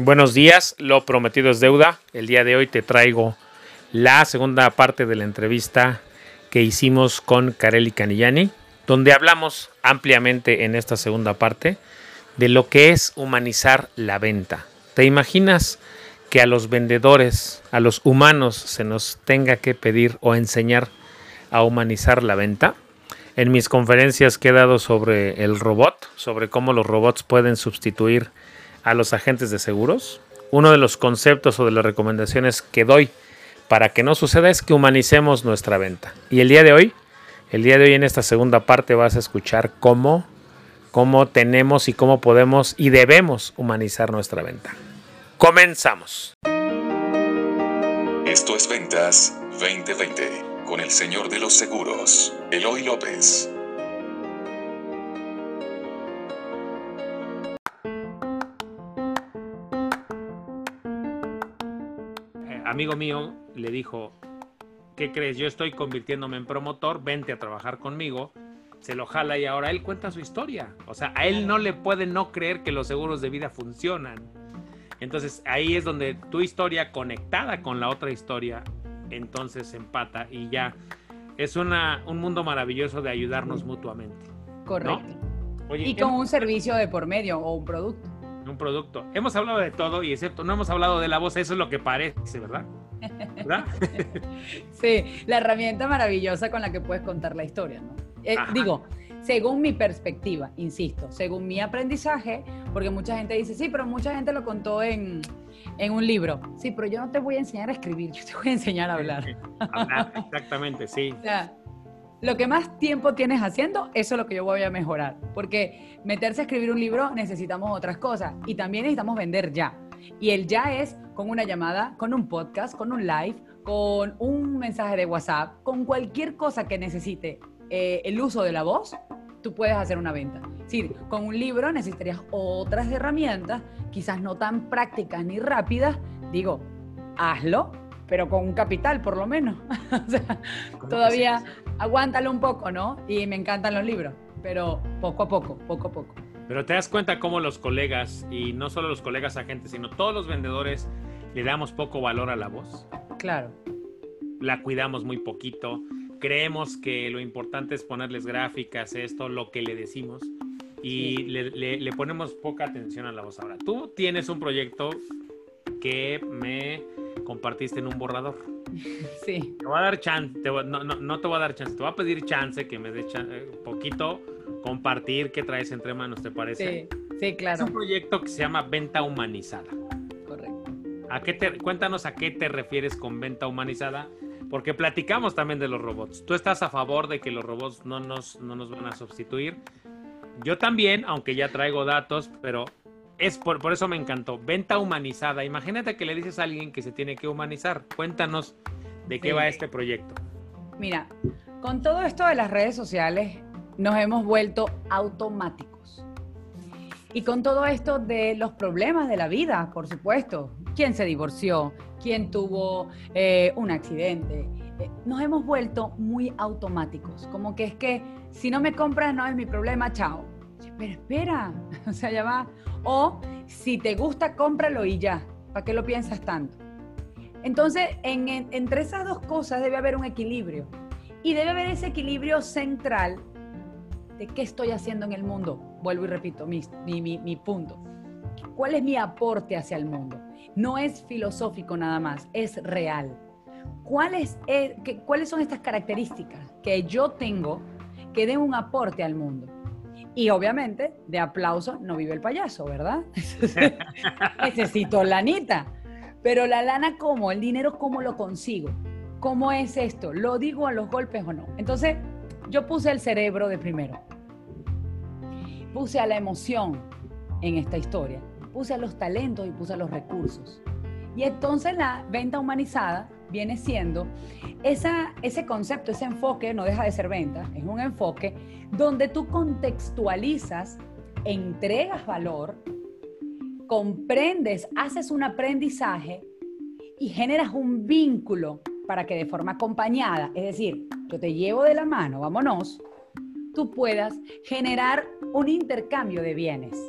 Buenos días, lo prometido es deuda. El día de hoy te traigo la segunda parte de la entrevista que hicimos con Kareli Canillani, donde hablamos ampliamente en esta segunda parte de lo que es humanizar la venta. ¿Te imaginas que a los vendedores, a los humanos, se nos tenga que pedir o enseñar a humanizar la venta? En mis conferencias que he dado sobre el robot, sobre cómo los robots pueden sustituir a los agentes de seguros, uno de los conceptos o de las recomendaciones que doy para que no suceda es que humanicemos nuestra venta. Y el día de hoy, el día de hoy en esta segunda parte vas a escuchar cómo, cómo tenemos y cómo podemos y debemos humanizar nuestra venta. Comenzamos. Esto es Ventas 2020 con el señor de los seguros, Eloy López. Amigo mío le dijo, ¿qué crees? Yo estoy convirtiéndome en promotor, vente a trabajar conmigo. Se lo jala y ahora él cuenta su historia. O sea, a él no le puede no creer que los seguros de vida funcionan. Entonces ahí es donde tu historia conectada con la otra historia, entonces empata y ya es una, un mundo maravilloso de ayudarnos mutuamente. Correcto. y con un servicio de por medio o un producto un producto. Hemos hablado de todo y excepto no hemos hablado de la voz, eso es lo que parece, ¿verdad? ¿Verdad? sí, la herramienta maravillosa con la que puedes contar la historia, ¿no? Eh, digo, según mi perspectiva, insisto, según mi aprendizaje, porque mucha gente dice, sí, pero mucha gente lo contó en, en un libro. Sí, pero yo no te voy a enseñar a escribir, yo te voy a enseñar a hablar. hablar exactamente, sí. O sea, lo que más tiempo tienes haciendo, eso es lo que yo voy a mejorar. Porque meterse a escribir un libro necesitamos otras cosas y también necesitamos vender ya. Y el ya es con una llamada, con un podcast, con un live, con un mensaje de WhatsApp, con cualquier cosa que necesite eh, el uso de la voz, tú puedes hacer una venta. Es decir, con un libro necesitarías otras herramientas, quizás no tan prácticas ni rápidas. Digo, hazlo, pero con un capital por lo menos. o sea, todavía aguántalo un poco, ¿no? Y me encantan los libros, pero poco a poco, poco a poco. Pero te das cuenta cómo los colegas, y no solo los colegas agentes, sino todos los vendedores, le damos poco valor a la voz. Claro. La cuidamos muy poquito. Creemos que lo importante es ponerles gráficas, esto, lo que le decimos. Y le ponemos poca atención a la voz. Ahora, tú tienes un proyecto que me compartiste en un borrador. Sí. Te voy a dar chance, no, no, te voy a dar chance, te voy a pedir chance que me dé eh, poquito compartir qué traes entre manos, ¿te parece? Sí, sí, claro. Es un proyecto que se llama Venta Humanizada. Correcto. ¿A qué te, cuéntanos a qué te refieres con venta humanizada, porque platicamos también de los robots. ¿Tú estás a favor de que los robots no nos, no nos van a sustituir? Yo también, aunque ya traigo datos, pero es por, por, eso me encantó. Venta humanizada. Imagínate que le dices a alguien que se tiene que humanizar. Cuéntanos de qué va este proyecto. Mira, con todo esto de las redes sociales nos hemos vuelto automáticos. Y con todo esto de los problemas de la vida, por supuesto. ¿Quién se divorció? ¿Quién tuvo eh, un accidente? Eh, nos hemos vuelto muy automáticos. Como que es que si no me compras no es mi problema, chao. Pero espera, o sea, ya va o si te gusta, cómpralo y ya. ¿Para qué lo piensas tanto? Entonces, entre esas dos cosas debe haber un equilibrio. Y debe haber ese equilibrio central de qué estoy haciendo en el mundo. Vuelvo y repito mi, mi, punto. ¿Cuál es mi aporte hacia el mundo? No es filosófico nada más, es real. ¿Cuáles, ¿Cuáles son estas características que yo tengo que den un aporte al mundo? Y obviamente, de aplauso no vive el payaso, ¿verdad? Necesito lanita. Pero la lana, ¿cómo? El dinero, ¿cómo lo consigo? ¿Cómo es esto? ¿Lo digo a los golpes o no? Entonces, yo puse el cerebro de primero. Puse a la emoción en esta historia. Puse a los talentos y puse a los recursos. Y entonces la venta humanizada viene siendo esa, ese concepto, ese enfoque, no deja de ser venta, es un enfoque donde tú contextualizas, entregas valor, comprendes, haces un aprendizaje y generas un vínculo para que de forma acompañada, es decir, yo te llevo de la mano, vámonos, tú puedas generar un intercambio de bienes.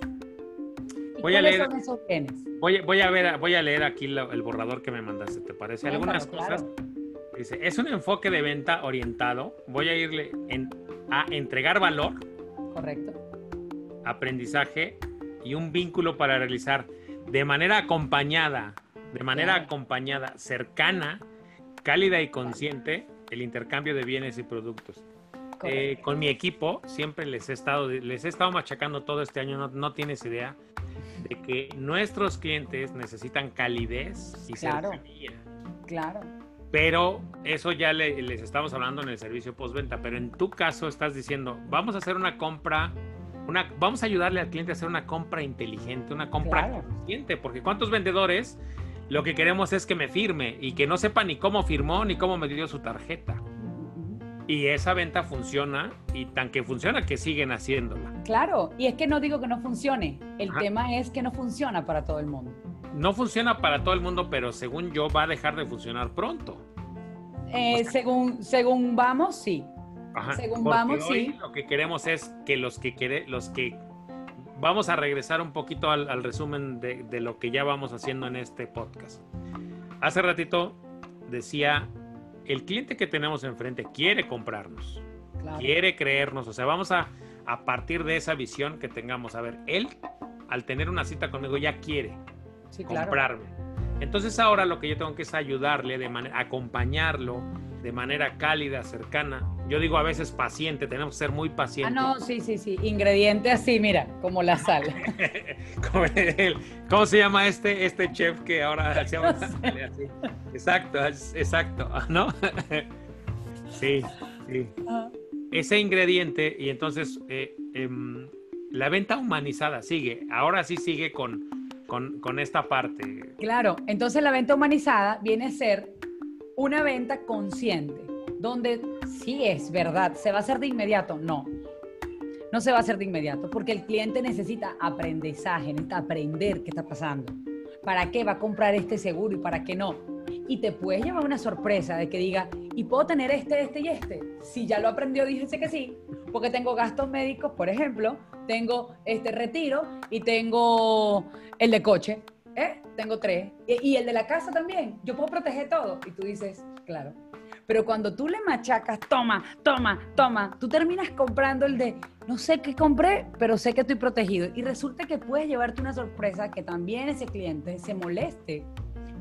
Voy a leer. Voy, voy, a ver, voy a leer aquí el borrador que me mandaste. ¿Te parece? Algunas cosas. Dice, es un enfoque de venta orientado. Voy a irle a entregar valor. Correcto. Aprendizaje y un vínculo para realizar de manera acompañada, de manera acompañada, cercana, cálida y consciente el intercambio de bienes y productos. Eh, con mi equipo siempre les he estado les he estado machacando todo este año, no, no tienes idea de que nuestros clientes necesitan calidez y claro, Claro. Pero eso ya les estamos hablando en el servicio postventa. Pero en tu caso estás diciendo, vamos a hacer una compra, una, vamos a ayudarle al cliente a hacer una compra inteligente, una compra consciente. Porque ¿cuántos vendedores lo que queremos es que me firme y que no sepa ni cómo firmó ni cómo me dio su tarjeta? Y esa venta funciona y tan que funciona que siguen haciéndola. Claro, y es que no digo que no funcione, el tema es que no funciona para todo el mundo. No funciona para todo el mundo, pero según yo va a dejar de funcionar pronto. Eh, según, según vamos, sí. según vamos, sí. Lo que queremos es que los que quiere, los que vamos a regresar un poquito al, resumen de, de, lo que ya vamos haciendo en este podcast. Hace ratito decía el cliente que tenemos enfrente quiere comprarnos, quiere creernos, o sea, vamos a, a partir de esa visión que tengamos, a ver, él al tener una cita conmigo ya quiere comprarme. Entonces ahora lo que yo tengo que es ayudarle, de manera, acompañarlo de manera cálida, cercana. Yo digo a veces paciente, tenemos que ser muy pacientes. Ah, no, sí, sí, sí. Ingrediente así, mira, como la sal. ¿Cómo se llama este, este chef que ahora se llama así? Exacto, exacto, ¿no? sí, sí. Ese ingrediente, y entonces eh, em, la venta humanizada sigue, ahora sí sigue con, con, con esta parte. Claro, entonces la venta humanizada viene a ser una venta consciente, donde sí es verdad, ¿se va a hacer de inmediato? No, no se va a hacer de inmediato, porque el cliente necesita aprendizaje, necesita aprender qué está pasando. ¿Para qué va a comprar este seguro y para qué no? Y te puedes llevar una sorpresa de que diga, ¿y puedo tener este, este y este? Si ya lo aprendió, díjese que sí, porque tengo gastos médicos, por ejemplo, tengo este retiro y tengo el de coche. ¿eh? Tengo tres. Y, el de la casa también. Yo puedo proteger todo. Y tú dices, claro. Pero cuando tú le machacas, toma, toma, toma, tú terminas comprando el de, no sé qué compré, pero sé que estoy protegido. Y resulta que puedes llevarte una sorpresa que también ese cliente se moleste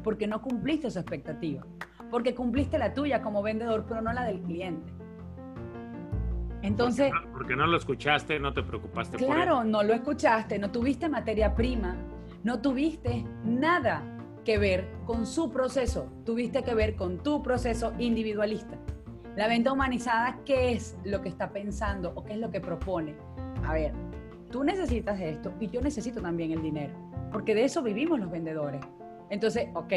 porque no cumpliste su expectativa. Porque cumpliste la tuya como vendedor, pero no la del cliente. Entonces... Porque no, lo escuchaste, no te preocupaste. Claro, por no lo escuchaste, no tuviste materia prima no tuviste nada que ver con su proceso, tuviste que ver con tu proceso individualista. La venta humanizada, ¿qué es lo que está pensando o qué es lo que propone? A ver, tú necesitas esto y yo necesito también el dinero, porque de eso vivimos los vendedores. Entonces, ok,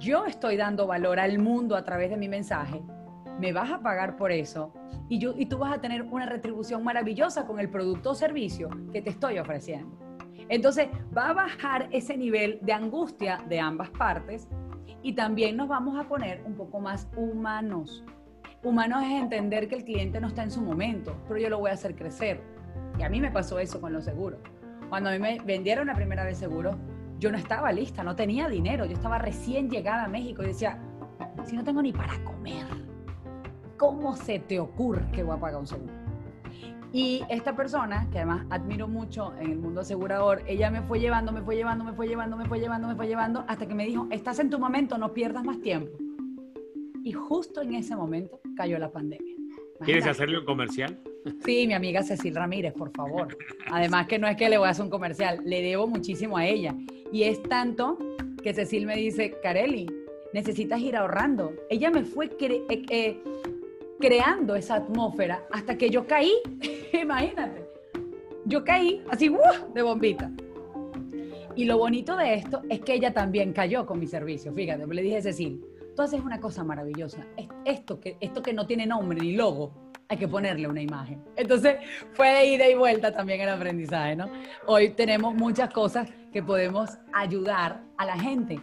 yo estoy dando valor al mundo a través de mi mensaje, me vas a pagar por eso y, yo, y tú vas a tener una retribución maravillosa con el producto o servicio que te estoy ofreciendo. Entonces va a bajar ese nivel de angustia de ambas partes y también nos vamos a poner un poco más humanos. Humanos es entender que el cliente no está en su momento, pero yo lo voy a hacer crecer. Y a mí me pasó eso con los seguros. Cuando a mí me vendieron la primera vez seguro, yo no estaba lista, no tenía dinero, yo estaba recién llegada a México y decía, si no tengo ni para comer, ¿cómo se te ocurre que voy a pagar un seguro? Y esta persona, que además admiro mucho en el mundo asegurador, ella me fue llevando, me fue llevando, me fue llevando, me fue llevando, me fue llevando, hasta que me dijo, estás en tu momento, no pierdas más tiempo. Y justo en ese momento cayó la pandemia. ¿Quieres hacerle un comercial? Sí, mi amiga Cecil Ramírez, por favor. Además que no es que le voy a hacer un comercial, le debo muchísimo a ella. Y es tanto que Cecil me dice, Careli, necesitas ir ahorrando. Ella me fue eh, eh, creando esa atmósfera hasta que yo caí, imagínate, yo caí así de bombita. Y lo bonito de esto es que ella también cayó con mi servicio, fíjate, le dije, Cecil, tú haces una cosa maravillosa, esto que, esto que no tiene nombre ni logo, hay que ponerle una imagen. Entonces fue de ida y vuelta también el aprendizaje, ¿no? Hoy tenemos muchas cosas que podemos ayudar a la gente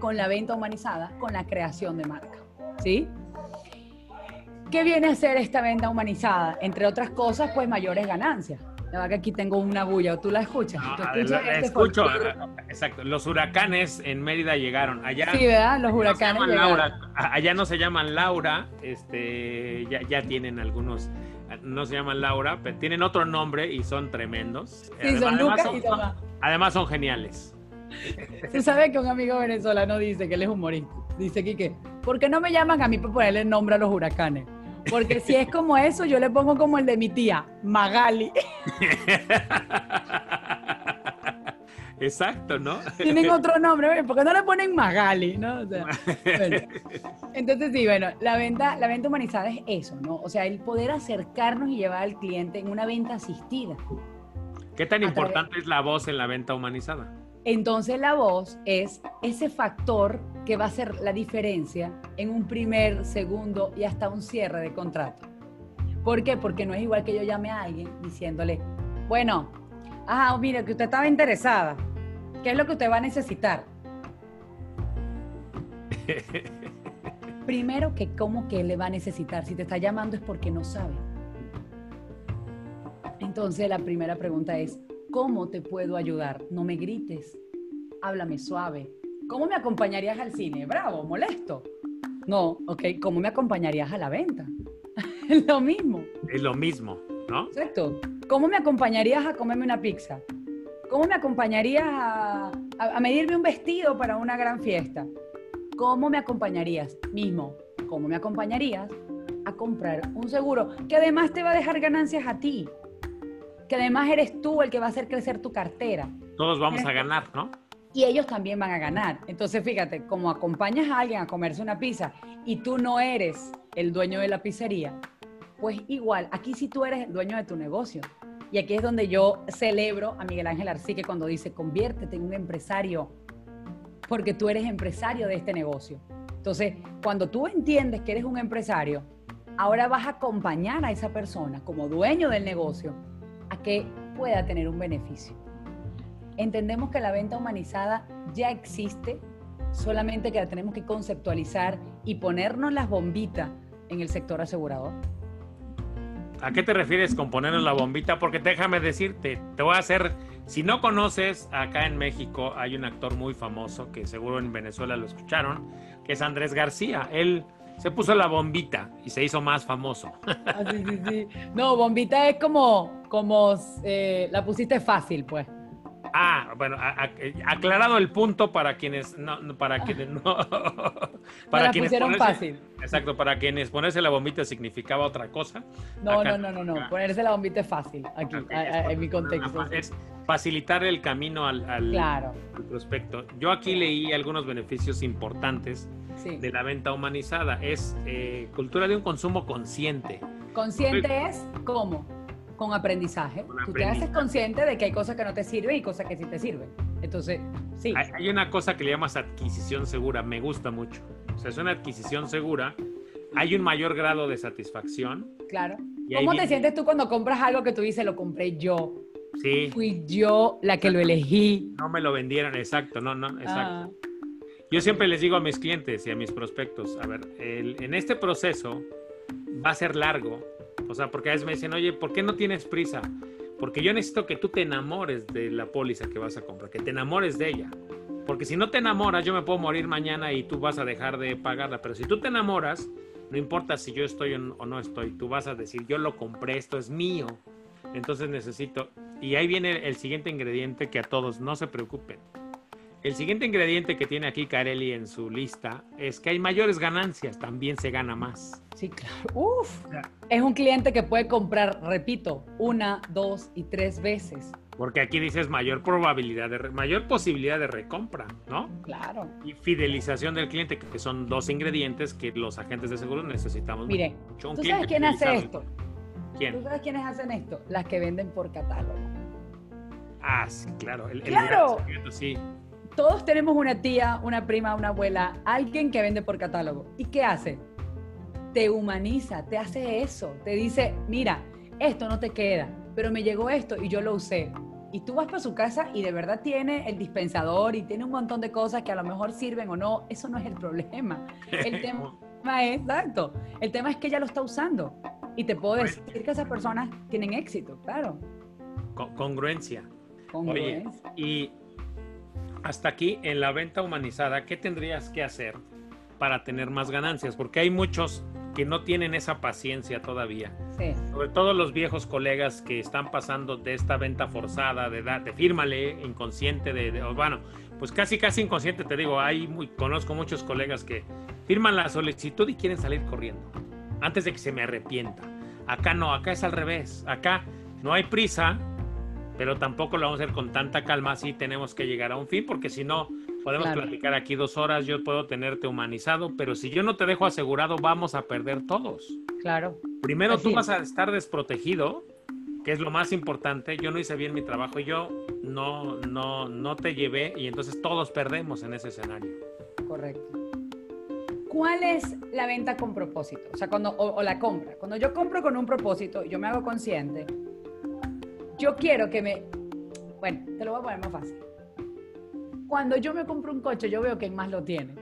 con la venta humanizada, con la creación de marca, ¿sí? ¿Qué viene a ser esta venta humanizada? Entre otras cosas, pues mayores ganancias. La que aquí tengo una bulla, ¿tú la escuchas? No, ¿Tú a- escuchas la- este escucho, folclore? a- a- exacto. Los huracanes en Mérida llegaron. Allá Sí, ¿verdad? Los se huracanes llegaron. Laura. Allá no se llaman Laura, este, ya, ya tienen algunos, no se llaman Laura, pero tienen otro nombre y son tremendos. Sí, son Además Lucas y Tomás. además son geniales. Tú sabes que un amigo venezolano dice que él es humorista. Dice Quique, ¿por qué no me llaman a mí para ponerle nombre a los huracanes? Porque si es como eso, yo le pongo como el de mi tía, Magali. Exacto, ¿no? Tienen otro nombre, oye, ¿por qué no le ponen Magali? ¿no? O sea, bueno. Entonces, sí, bueno, la venta, la venta humanizada es eso, ¿no? O sea, el poder acercarnos y llevar al cliente en una venta asistida. ¿Qué tan través- importante es la voz en la venta humanizada? Entonces la voz es ese factor que va a hacer la diferencia en un primer, segundo y hasta un cierre de contrato. ¿Por qué? Porque no es igual que yo llame a alguien diciéndole, bueno, ajá, mire, que usted estaba interesada. ¿Qué es lo que usted va a necesitar? Primero que cómo que le va a necesitar. Si te está llamando es porque no sabe. Entonces la primera pregunta es, ¿cómo te puedo ayudar? No me grites, háblame suave. ¿Cómo me acompañarías al cine? Bravo, molesto. No, ok, ¿cómo me acompañarías a la venta? Es lo mismo, Es lo mismo, ¿no? exacto. ¿Cómo me acompañarías a comerme una pizza? ¿Cómo me acompañarías a, a- a medirme un vestido para una gran fiesta? ¿Cómo me acompañarías? Mismo, ¿cómo me acompañarías a comprar un seguro que además te va a dejar ganancias a ti? Que además eres tú el que va a hacer crecer tu cartera. Todos vamos a ganar, ¿no? y ellos también van a ganar. Entonces, fíjate, como acompañas a alguien a comerse una pizza y tú no eres el dueño de la pizzería, pues igual, aquí sí tú eres el dueño de tu negocio. Y aquí es donde yo celebro a Miguel Ángel Arcique cuando dice, conviértete en un empresario, porque tú eres empresario de este negocio. Entonces, cuando tú entiendes que eres un empresario, ahora vas a acompañar a esa persona como dueño del negocio a que pueda tener un beneficio. Entendemos que la venta humanizada ya existe, solamente que la tenemos que conceptualizar y ponernos las bombitas en el sector asegurador. ¿A qué te refieres con ponernos la bombita? Porque déjame decirte, te voy a hacer, si no conoces, acá en México hay un actor muy famoso que seguro en Venezuela lo escucharon, que es Andrés García. Él se puso la bombita y se hizo más famoso. Ah, sí, sí, sí. No, bombita es como, como eh, la pusiste fácil, pues. Ah, bueno, a- a- aclarado el punto para quienes no, para quienes no, Me la quienes pusieron ponerse- fácil. Exacto, para quienes ponerse la bombita significaba otra cosa. No, Acá- no, no, no, no. Ponerse la bombita es fácil aquí, a- en mi contexto. Es facilitar el camino al, al- Claro, al prospecto. Yo aquí leí algunos beneficios importantes sí. de la venta humanizada. Es eh, cultura de un consumo consciente. Consciente es cómo? Con aprendizaje. Con Tú te haces consciente de que hay cosas que no te sirven y cosas que sí te sirven. Entonces, sí. Hay, hay una cosa que le llamas adquisición segura, me gusta mucho. O sea, es una adquisición segura. Hay un mayor grado de satisfacción. Claro. ¿Cómo te sientes tú cuando compras algo que tú dices, lo compré yo? Sí, Fui yo la que lo elegí. no me lo vendieron, exacto, no, no, exacto. Ah, Yo siempre les digo a mis clientes y a mis prospectos, a ver, el- en este proceso va a ser largo, o sea, porque a veces me dicen, oye, ¿por qué no tienes prisa? Porque yo necesito que tú te enamores de la póliza que vas a comprar, que te enamores de ella. Porque si no te enamoras, yo me puedo morir mañana y tú vas a dejar de pagarla. Pero si tú te enamoras, no importa si yo estoy o no estoy, tú vas a decir, yo lo compré, esto es mío. Entonces necesito... Y ahí viene el siguiente ingrediente que a todos no se preocupen. El siguiente ingrediente que tiene aquí Carelli en su lista es que hay mayores ganancias, también se gana más. sí, claro. Uf. Es un cliente que puede comprar, repito, una, dos y tres veces. Porque aquí dices mayor probabilidad de re- mayor posibilidad de recompra, ¿no? Claro. Y fidelización del cliente, que son dos ingredientes que los agentes de seguros necesitamos. Mire, mucho. Un ¿tú sabes quién hace esto? ¿Tú ¿Quién? sabes quiénes hacen esto? Las que venden por catálogo. Ah, sí, claro. El, el ¡Claro! gran secreto, sí. Todos tenemos una tía, una prima, una abuela, alguien que vende por catálogo. ¿Y qué hace? Te humaniza, te hace eso. Te dice, mira, esto no te queda, pero me llegó esto y yo lo usé. Y tú vas para su casa y de verdad tiene el dispensador y tiene un montón de cosas que a lo mejor sirven o no. Eso no es el problema. El tema es, exacto, el tema es que ella lo está usando. Y te puedo decir que esas personas tienen éxito, claro. congruencia. Congruencia. Oye, y hasta aquí en la venta humanizada, ¿qué tendrías que hacer para tener más ganancias? Porque hay muchos que no tienen esa paciencia todavía. Sí. Sobre todo los viejos colegas que están pasando de esta venta forzada, de, de fírmale, inconsciente, de, de, bueno, pues casi casi inconsciente, te digo, hay muy, conozco muchos colegas que firman la solicitud y quieren salir corriendo, antes de que se me arrepienta. Acá no, acá es al revés, acá no hay prisa, pero tampoco lo vamos a hacer con tanta calma, sí tenemos que llegar a un fin, porque si no, podemos Claro. platicar aquí dos horas, yo puedo tenerte humanizado, pero si yo no te dejo asegurado, vamos a perder todos. Claro. Primero Así tú vas a estar desprotegido, que es lo más importante. Yo no hice bien mi trabajo y yo no, no, no te llevé y entonces todos perdemos en ese escenario. Correcto. ¿Cuál es la venta con propósito? O sea, cuando, o, o la compra. Cuando yo compro con un propósito, yo me hago consciente. Yo quiero que me. Bueno, te lo voy a poner más fácil. Cuando yo me compro un coche, yo veo que más lo tiene.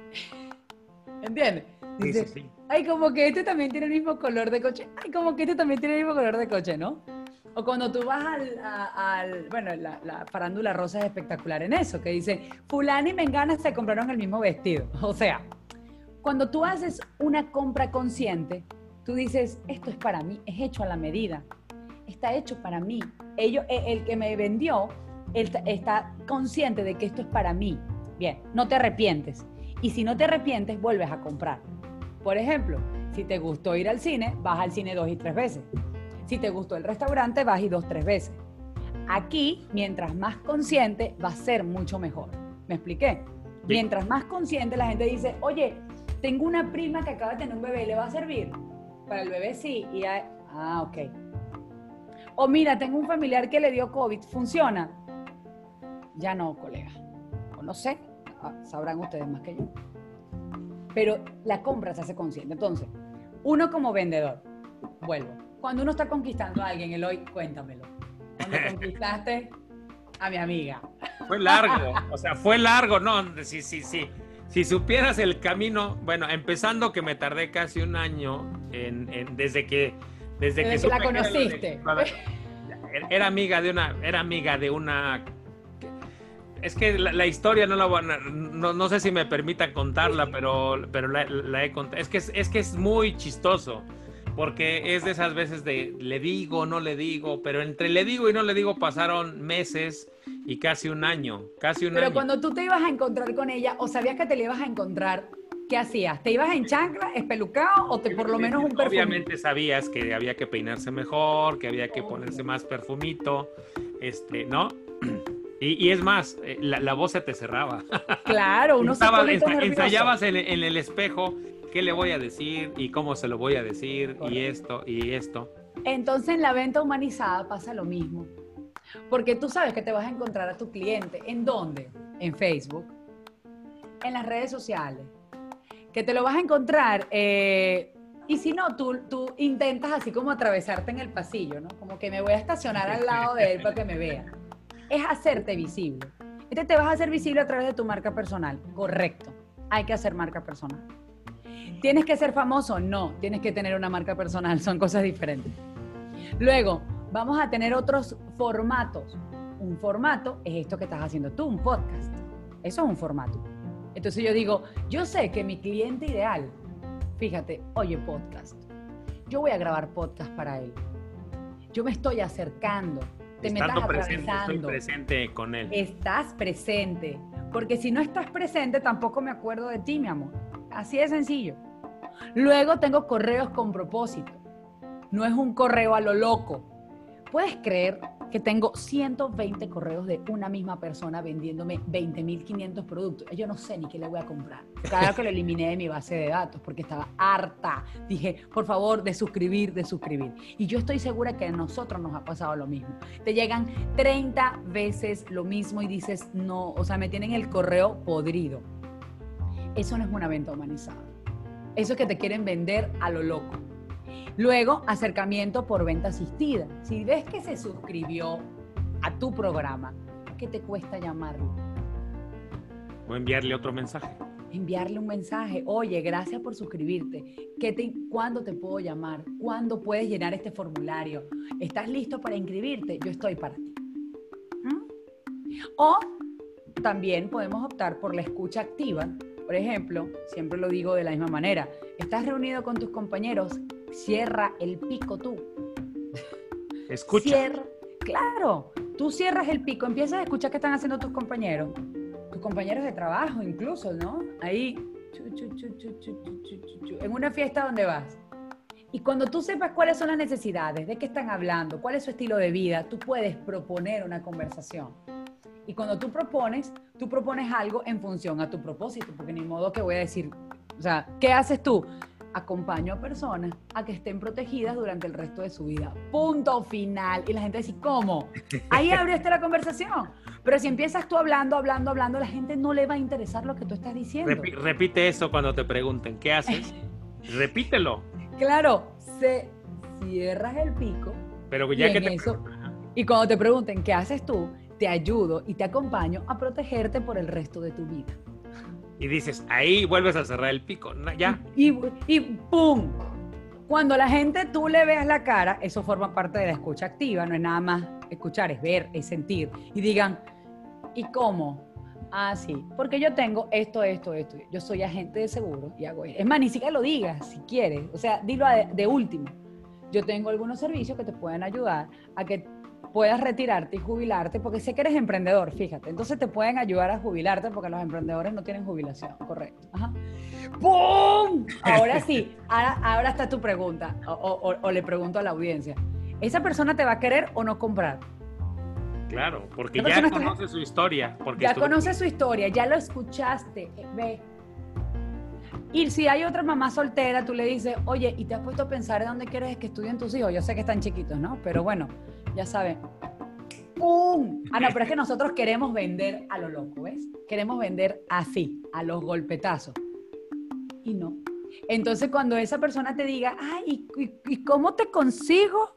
¿Entiendes? Sí, Dice, sí, sí. Ay, como que este también tiene el mismo color de coche. Ay, como que este también tiene el mismo color de coche, ¿no? O cuando tú vas al, a- al- bueno, la, la farándula rosa es espectacular en eso, que dice, fulano y mengana se compraron el mismo vestido. O sea, cuando tú haces una compra consciente, tú dices, esto es para mí, es hecho a la medida, está hecho para mí. Ellos, e- el que me vendió él está consciente de que esto es para mí. Bien, no te arrepientes. Y si no te arrepientes, vuelves a comprar. Por ejemplo, si te gustó ir al cine, vas al cine dos y tres veces. Si te gustó el restaurante, vas y dos, tres veces. Aquí, mientras más consciente, va a ser mucho mejor. ¿Me expliqué? Sí. Mientras más consciente, la gente dice, oye, tengo una prima que acaba de tener un bebé, ¿le va a servir? Para el bebé sí. Y ya- ah, ok. O mira, tengo un familiar que le dio COVID, ¿funciona? Ya no, colega. O no sé, ah, sabrán ustedes más que yo. Pero la compra se hace consciente. Entonces, uno como vendedor, vuelvo. Cuando uno está conquistando a alguien, Eloy, cuéntamelo. Cuando conquistaste a mi amiga. Fue largo, o sea, fue largo, no, sí, sí, sí. Si supieras el camino, bueno, empezando que me tardé casi un año en, en- desde que desde, Desde que supe la conociste. era amiga de una, era amiga de una. Es que la, la historia no la voy a- no, no sé si me permita contarla, pero, pero la, la he contado. Es que es, es que es muy chistoso. Porque es de esas veces de le digo, no le digo, pero entre le digo y no le digo pasaron meses y casi un año, casi un Pero año. cuando tú te ibas a encontrar con ella o sabías que te la ibas a encontrar, ¿qué hacías? ¿Te ibas en chancla, espelucado o te por lo menos un perfume? Obviamente sabías que había que peinarse mejor, que había que ponerse más perfumito, este, ¿no? Y, y es más, eh, la, la voz se te cerraba. Claro, uno se Estaba- todo ensa- ensayabas en, en el espejo qué le voy a decir y cómo se lo voy a decir y Correcto. esto y esto. Entonces en la venta humanizada pasa lo mismo. Porque tú sabes que te vas a encontrar a tu cliente. ¿En dónde? En Facebook, en las redes sociales. Que te lo vas a encontrar. eh, y si no, tú, tú intentas así como atravesarte en el pasillo, ¿no? Como que me voy a estacionar al lado de él para que me vea. Es hacerte visible. Este te vas a hacer visible a través de tu marca personal. Correcto. Hay que hacer marca personal. ¿Tienes que ser famoso? No, tienes que tener una marca personal, son cosas diferentes. Luego, vamos a tener otros formatos. Un formato es esto que estás haciendo tú, un podcast. Eso es un formato. Entonces yo digo, yo sé que mi cliente ideal, fíjate, oye podcast. Yo voy a grabar podcast para él. Yo me estoy acercando. Te me estás presente, estoy presente con él. Estás presente. Porque si no estás presente, tampoco me acuerdo de ti, mi amor. Así de sencillo. Luego tengo correos con propósito. No es un correo a lo loco. ¿Puedes creer que tengo 120 correos de una misma persona vendiéndome 20.500 productos? Yo no sé ni qué le voy a comprar. Claro que lo eliminé de mi base de datos porque estaba harta. Dije, por favor, de suscribir, de suscribir. Y yo estoy segura que a nosotros nos ha pasado lo mismo. Te llegan 30 veces lo mismo y dices, no, o sea, me tienen el correo podrido. Eso no es una venta humanizada. Eso es que te quieren vender a lo loco. Luego, acercamiento por venta asistida. Si ves que se suscribió a tu programa, ¿qué te cuesta llamarlo? O enviarle otro mensaje. Enviarle un mensaje. Oye, gracias por suscribirte. ¿Qué te, ¿Cuándo te puedo llamar? ¿Cuándo puedes llenar este formulario? ¿Estás listo para inscribirte? Yo estoy para ti. O también podemos optar por la escucha activa. Por ejemplo, siempre lo digo de la misma manera, estás reunido con tus compañeros, Cierra el pico tú. Escucha. Cierra, claro, tú cierras el pico, empiezas a escuchar qué están haciendo tus compañeros, tus compañeros de trabajo incluso, ¿no? Ahí, chu, chu, chu, en una fiesta donde vas. Y cuando tú sepas cuáles son las necesidades, de qué están hablando, cuál es su estilo de vida, tú puedes proponer una conversación. Y cuando tú propones, tú propones algo en función a tu propósito, porque ni modo que voy a decir, o sea, ¿qué haces tú? Acompaño a personas a que estén protegidas durante el resto de su vida. Punto final. Y la gente dice, ¿cómo? Ahí abriste la conversación. Pero si empiezas tú hablando, hablando, hablando, la gente no le va a interesar lo que tú estás diciendo. Repi- repite eso cuando te pregunten, ¿qué haces? Repítelo. Claro, se cierras el pico Pero ya Y que te eso- y cuando te pregunten qué haces tú, te ayudo y te acompaño a protegerte por el resto de tu vida. Y dices, ahí vuelves a cerrar el pico. Ya. Y, y ¡pum! Cuando la gente tú le veas la cara, eso forma parte de la escucha activa, no es nada más escuchar, es ver, es sentir. Y digan, ¿y cómo? Ah, sí, porque yo tengo esto, esto, esto. Yo soy agente de seguro y hago esto. Es más, ni siquiera lo digas si quieres. O sea, dilo de, de último. Yo tengo algunos servicios que te pueden ayudar a que puedas retirarte y jubilarte, porque sé que eres emprendedor, fíjate. Entonces te pueden ayudar a jubilarte porque los emprendedores no tienen jubilación, correcto. Ajá. ¡Pum! Ahora sí, ahora, ahora está tu pregunta, o, o- o le pregunto a la audiencia. ¿Esa persona te va a querer o no comprar? Claro, porque ya está- conoce su historia. Porque Ya estuvo- conoces su historia, ya lo escuchaste, eh, ve. Y si hay otra mamá soltera, tú le dices, oye, ¿y te has puesto a pensar en dónde quieres que estudien tus hijos? Yo sé que están chiquitos, ¿no? Pero bueno, ya saben. ¡Pum! Ah, no, pero es que nosotros queremos vender a lo loco, ¿ves? Queremos vender así, a los golpetazos. Y no. Entonces, cuando esa persona te diga, ay, ¿y, y- y cómo te consigo?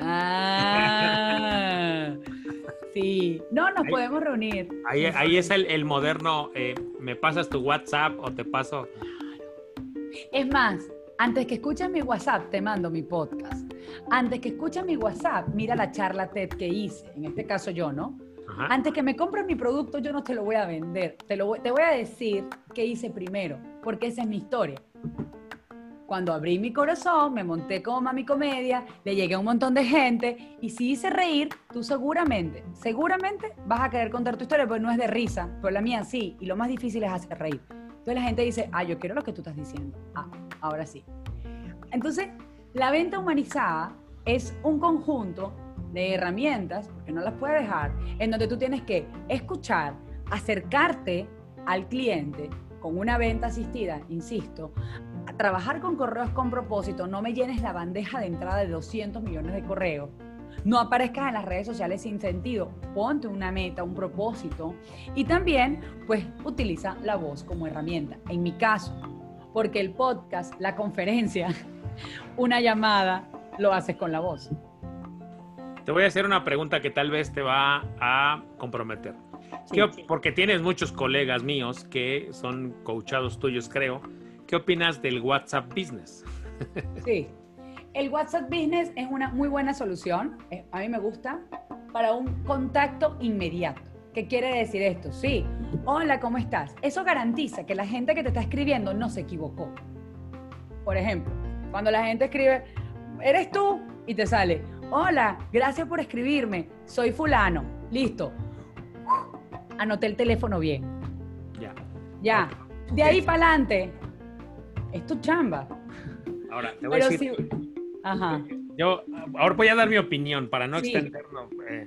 Ah, sí. No, nos Ahí- podemos reunir. Ahí, ahí es el, el moderno, eh, me pasas tu WhatsApp o te paso... Es más, antes que escuches mi WhatsApp, te mando mi podcast. Antes que escuches mi WhatsApp, mira la charla TED que hice. En este caso yo, ¿no? Ajá. Antes que me compres mi producto, yo no te lo voy a vender. Te, lo voy, te voy a decir qué hice primero, porque esa es mi historia. Cuando abrí mi corazón, me monté como mami comedia, le llegué a un montón de gente y si hice reír, tú seguramente, seguramente vas a querer contar tu historia, porque no es de risa, pero la mía sí, y lo más difícil es hacer reír. Entonces la gente dice, ah, yo quiero lo que tú estás diciendo. Ah, ahora sí. Entonces, la venta humanizada es un conjunto de herramientas, porque no las puedes dejar, en donde tú tienes que escuchar, acercarte al cliente con una venta asistida, insisto, a trabajar con correos con propósito, no me llenes la bandeja de entrada de 200 millones de correos, no aparezcas en las redes sociales sin sentido, ponte una meta, un propósito y también pues utiliza la voz como herramienta. En mi caso, porque el podcast, la conferencia, una llamada, lo haces con la voz. Te voy a hacer una pregunta que tal vez te va a comprometer. Sí, ¿Qué sí. Porque tienes muchos colegas míos que son coachados tuyos, creo. ¿Qué opinas del WhatsApp Business? Sí. El WhatsApp Business es una muy buena solución, eh, a mí me gusta, para un contacto inmediato. ¿Qué quiere decir esto? Sí, hola, ¿cómo estás? Eso garantiza que la gente que te está escribiendo no se equivocó. Por ejemplo, cuando la gente escribe, ¿eres tú? Y te sale, hola, gracias por escribirme, soy fulano, listo. Anoté el teléfono bien. Ya. Ya, de ahí para adelante, es tu chamba. Ahora, te voy Pero a decir. sí. Ajá. Yo ahora voy a dar mi opinión para no Sí. extenderlo. eh,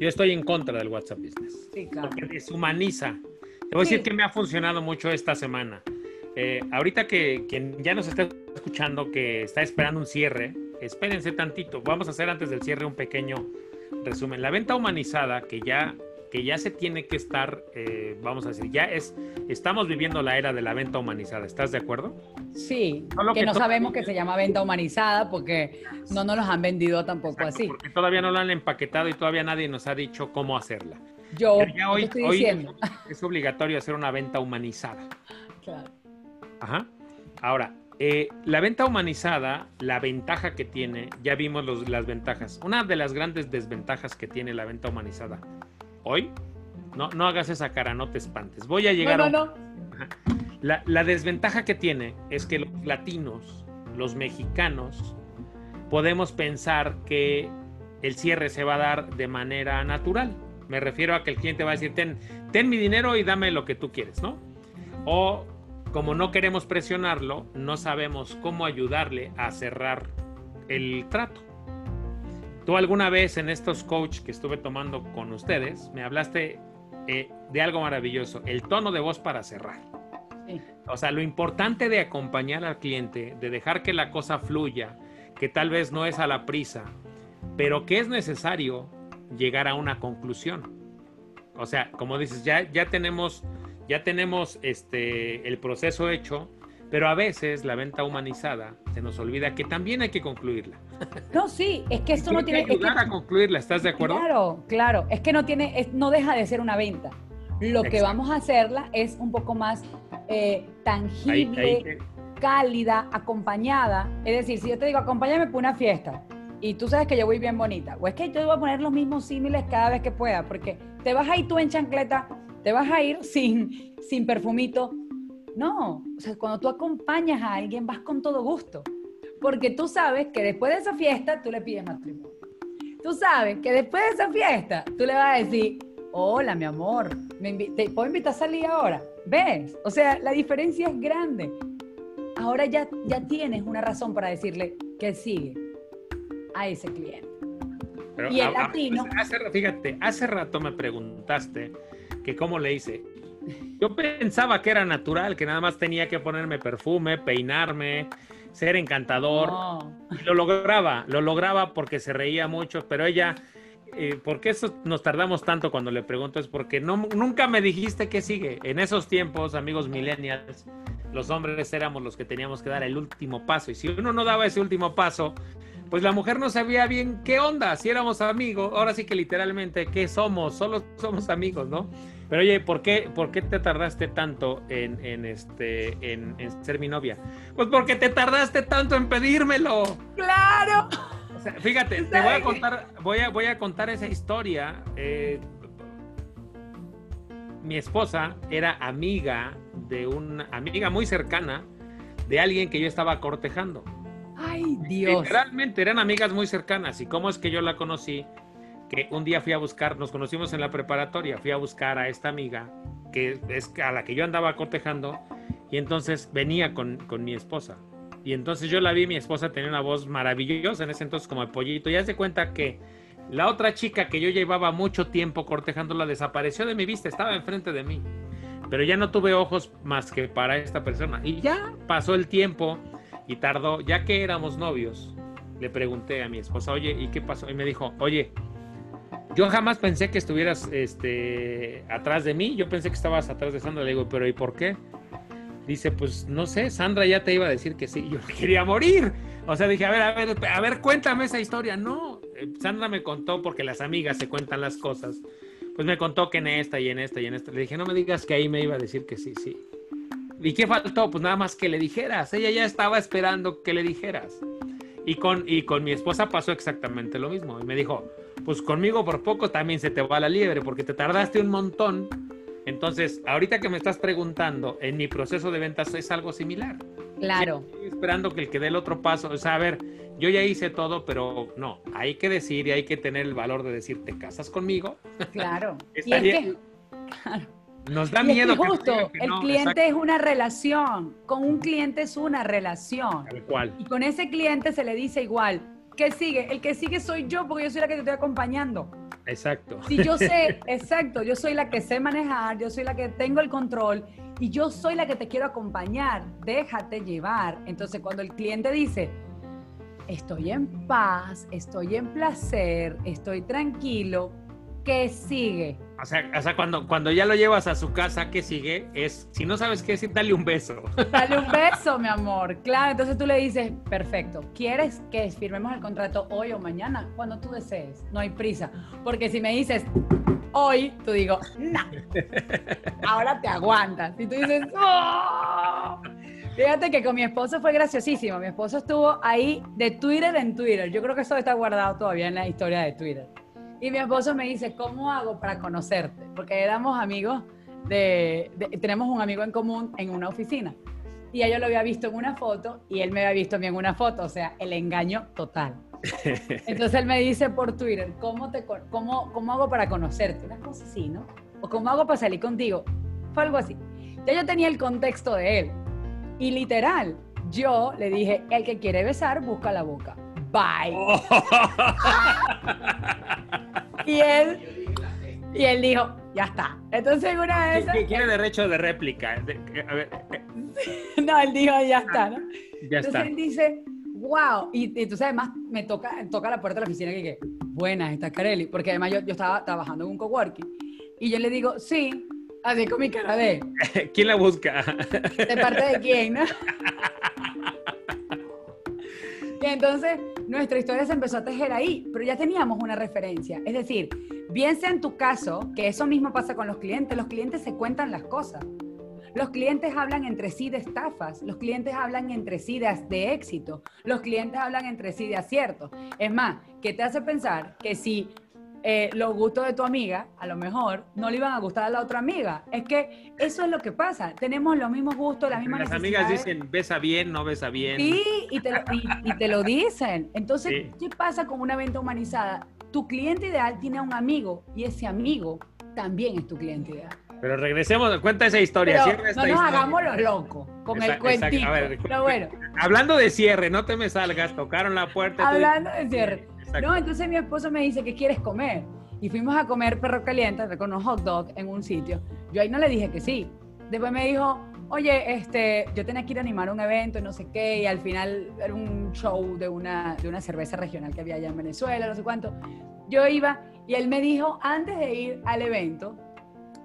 yo estoy en contra del WhatsApp Business. Sí, claro. Porque deshumaniza. Te voy a Sí. decir que me ha funcionado mucho esta semana. Eh, ahorita que quien ya nos está escuchando, que está esperando un cierre, espérense tantito. Vamos a hacer antes del cierre un pequeño resumen. La venta humanizada, que ya, que ya se tiene que estar, eh, vamos a decir, ya es, estamos viviendo la era de la venta humanizada. ¿Estás de acuerdo? Sí, Solo que que no sabemos que se llama venta humanizada porque no nos los han vendido tampoco Exacto, así. Porque todavía no lo han empaquetado y todavía nadie nos ha dicho cómo hacerla. Yo ya hoy, estoy hoy diciendo. es obligatorio hacer una venta humanizada. Claro. Ajá. Ahora, eh, la venta humanizada, la ventaja que tiene, ya vimos los- las ventajas. Una de las grandes desventajas que tiene la venta humanizada hoy No, no hagas esa cara, no te espantes. Voy a llegar No, no, a... La, la desventaja que tiene es que los latinos, los mexicanos, podemos pensar que el cierre se va a dar de manera natural. Me refiero a que el cliente va a decir, ten, ten mi dinero y dame lo que tú quieres, ¿no? O como no queremos presionarlo, no sabemos cómo ayudarle a cerrar el trato. Tú alguna vez en estos coach que estuve tomando con ustedes, me hablaste eh, de algo maravilloso, el tono de voz para cerrar. Sí. O sea, lo importante de acompañar al cliente, de dejar que la cosa fluya, que tal vez no es a la prisa, pero que es necesario llegar a una conclusión. O sea, como dices, ya, ya tenemos, ya tenemos este, el proceso hecho, pero a veces la venta humanizada se nos olvida que también hay que concluirla. No, sí, es que esto no que tiene. es que- ayudar a concluirla, ¿estás de acuerdo? Claro, claro. Es que no tiene, es- no deja de ser una venta. Lo que vamos a hacerla es un poco más eh, Ahí- tangible, ahí te- cálida, acompañada. Es decir, si yo te digo, acompáñame por una fiesta y tú sabes que yo voy bien bonita, o es que yo voy a poner los mismos símiles cada vez que pueda, porque te vas a ir tú en chancleta, te vas a ir sin, sin perfumito. No, o sea, cuando tú acompañas a alguien vas con todo gusto, porque tú sabes que después de esa fiesta tú le pides matrimonio. Tú sabes que después de esa fiesta tú le vas a decir, hola mi amor, me ¿te puedo invitar a salir ahora? ¿Ves? O sea, la diferencia es grande. Ahora ya, ya tienes una razón para decirle que sigue a ese cliente. Pero Y el a- a- latino. hace- fíjate, hace rato me preguntaste que cómo le hice. Yo pensaba que era natural, que nada más tenía que ponerme perfume, peinarme, ser encantador. No. Y lo lograba, lo lograba porque se reía mucho, pero ella, eh, ¿por qué eso nos tardamos tanto cuando le pregunto? Es porque no, nunca me dijiste qué sigue. En esos tiempos, amigos millennials, los hombres éramos los que teníamos que dar el último paso. Y si uno no daba ese último paso, pues la mujer no sabía bien qué onda, si éramos amigos, ahora sí que literalmente, ¿qué somos? Solo somos amigos, ¿no? Pero oye, ¿por qué, por qué te tardaste tanto en, en este, en, en ser mi novia? Pues porque te tardaste tanto en pedírmelo. ¡Claro! O sea, fíjate, te voy a contar, voy a, voy a contar esa historia. eh, mi esposa era amiga de una amiga muy cercana de alguien que yo estaba cortejando. ¡Ay, Dios! Literalmente eran amigas muy cercanas. ¿Y cómo es que yo la conocí? Que un día fui a buscar, nos conocimos en la preparatoria, fui a buscar a esta amiga, que es a la que yo andaba cortejando, y entonces venía con, con mi esposa. Y entonces yo la vi, mi esposa tenía una voz maravillosa en ese entonces como el pollito. Y haz de cuenta que la otra chica que yo llevaba mucho tiempo cortejándola desapareció de mi vista, estaba enfrente de mí. Pero ya no tuve ojos más que para esta persona. Y ya pasó el tiempo y tardó, ya que éramos novios, le pregunté a mi esposa, oye, ¿y qué pasó? Y me dijo, oye, yo jamás pensé que estuvieras este, atrás de mí, yo pensé que estabas atrás de Sandra, le digo, pero ¿y por qué? Dice, pues no sé, Sandra ya te iba a decir que sí, yo quería morir. O sea, dije, a ver, a ver, a ver, cuéntame esa historia. No, eh, Sandra me contó porque las amigas se cuentan las cosas. Pues me contó que en esta y en esta y en esta. Le dije, no me digas que ahí me iba a decir que sí, sí. ¿Y qué faltó? Pues nada más que le dijeras. Ella ya estaba esperando que le dijeras. Y con, y con mi esposa pasó exactamente lo mismo. Y me dijo, pues conmigo por poco también se te va la liebre porque te tardaste un montón. Entonces, ahorita que me estás preguntando, en mi proceso de ventas es algo similar. Claro. Estoy esperando que el que dé el otro paso, o sea, a ver, yo ya hice todo, pero no, hay que decir y hay que tener el valor de decir, ¿te casas conmigo? Claro. y es Estaría- que, claro. Nos da Y es que miedo. que justo, el cliente exacto, es una relación. Con un cliente es una relación. Tal cual. Y con ese cliente se le dice igual. ¿Qué sigue? El que sigue soy yo porque yo soy la que te estoy acompañando. Exacto. Si yo sé, exacto, yo soy la que sé manejar, yo soy la que tengo el control y yo soy la que te quiero acompañar, déjate llevar. Entonces cuando el cliente dice, estoy en paz, estoy en placer, estoy tranquilo, ¿qué sigue? O sea, o sea cuando, cuando ya lo llevas a su casa, ¿qué sigue? Es, si no sabes qué decir, dale un beso. Dale un beso, mi amor. Claro, entonces tú le dices, perfecto, ¿quieres que firmemos el contrato hoy o mañana? Cuando tú desees, no hay prisa. Porque si me dices hoy, tú digo, no. Ahora te aguantas. Y tú dices, ¡oh! Fíjate que con mi esposo fue graciosísimo. Mi esposo estuvo ahí de Twitter en Twitter. Yo creo que eso está guardado todavía en la historia de Twitter. Y mi esposo me dice, ¿cómo hago para conocerte? Porque éramos amigos de, tenemos un amigo en común en una oficina. Y yo lo había visto en una foto y él me había visto a mí en una foto, o sea, el engaño total. Entonces él me dice por Twitter, ¿cómo, te, cómo, cómo hago para conocerte? Una cosa así, ¿no? O ¿cómo hago para salir contigo? Fue algo así. Ya yo tenía el contexto de él. Y literal, yo le dije, el que quiere besar, busca la boca. Bye. y él, y él dijo, ya está. Entonces una vez... ¿Quién quiere derecho de réplica? A ver. Eh. no, él dijo, ya está, ¿no? Ya Entonces él dice, wow. Y, entonces además me toca, toca la puerta de la oficina y dije, buena, está Carelli. Porque además yo, yo estaba trabajando en un coworking. Y yo le digo, sí, así con mi cara de... ¿Quién la busca? ¿De parte de quién, no? Y entonces nuestra historia se empezó a tejer ahí, pero ya teníamos una referencia. Es decir, bien sea en tu caso, que eso mismo pasa con los clientes, los clientes se cuentan las cosas. Los clientes hablan entre sí de estafas, los clientes hablan entre sí de, de éxito, los clientes hablan entre sí de aciertos. Es más, ¿qué te hace pensar que si eh, los gustos de tu amiga, a lo mejor, no le iban a gustar a la otra amiga. Es que eso es lo que pasa. Tenemos los mismos gustos, las mismas Las amigas dicen, besa bien, no besa bien. Sí, y te lo, y, te lo dicen. Entonces, ¿qué pasa con una venta humanizada? Tu cliente ideal tiene a un amigo y ese amigo también es tu cliente ideal. Pero regresemos, cuenta esa historia. no nos hagamos los locos con el cuentito. bueno. Hablando de cierre, no te me salgas, tocaron la puerta. Hablando de cierre. No, entonces mi esposo me dice, ¿qué quieres comer? Y fuimos a comer perro caliente con unos hot dogs en un sitio. Yo ahí no le dije que sí. Después me dijo, oye, este, yo tenía que ir a animar un evento no sé qué, y al final era un show de una, de una cerveza regional que había allá en Venezuela, no sé cuánto. Yo iba y él me dijo, antes de ir al evento,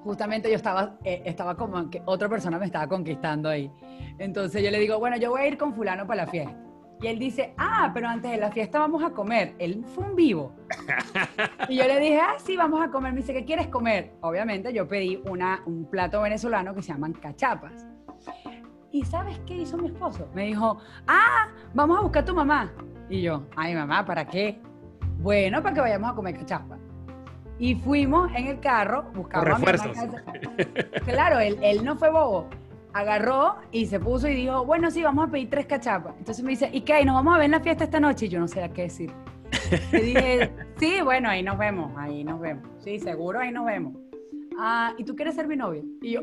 justamente yo estaba, eh, estaba como que otra persona me estaba conquistando ahí. Entonces yo le digo, bueno, yo voy a ir con fulano para la fiesta. Y él dice, ah, pero antes de la fiesta vamos a comer. Él fue un vivo. y yo le dije, ah, sí, vamos a comer. Me dice, ¿qué quieres comer? Obviamente yo pedí una, un plato venezolano que se llaman cachapas. ¿Y sabes qué hizo mi esposo? Me dijo, ah, vamos a buscar a tu mamá. Y yo, ay, mamá, ¿para qué? Bueno, para que vayamos a comer cachapas. Y fuimos en el carro, buscamos a mi mamá. Claro, él, él no fue bobo agarró y se puso y dijo, bueno, sí, vamos a pedir tres cachapas. Entonces me dice, ¿y qué? ¿Nos vamos a ver en la fiesta esta noche? Y yo no sé a qué decir. Le dije, sí, bueno, ahí nos vemos, ahí nos vemos. Sí, seguro, ahí nos vemos. Ah, ¿y tú quieres ser mi novia? Y yo,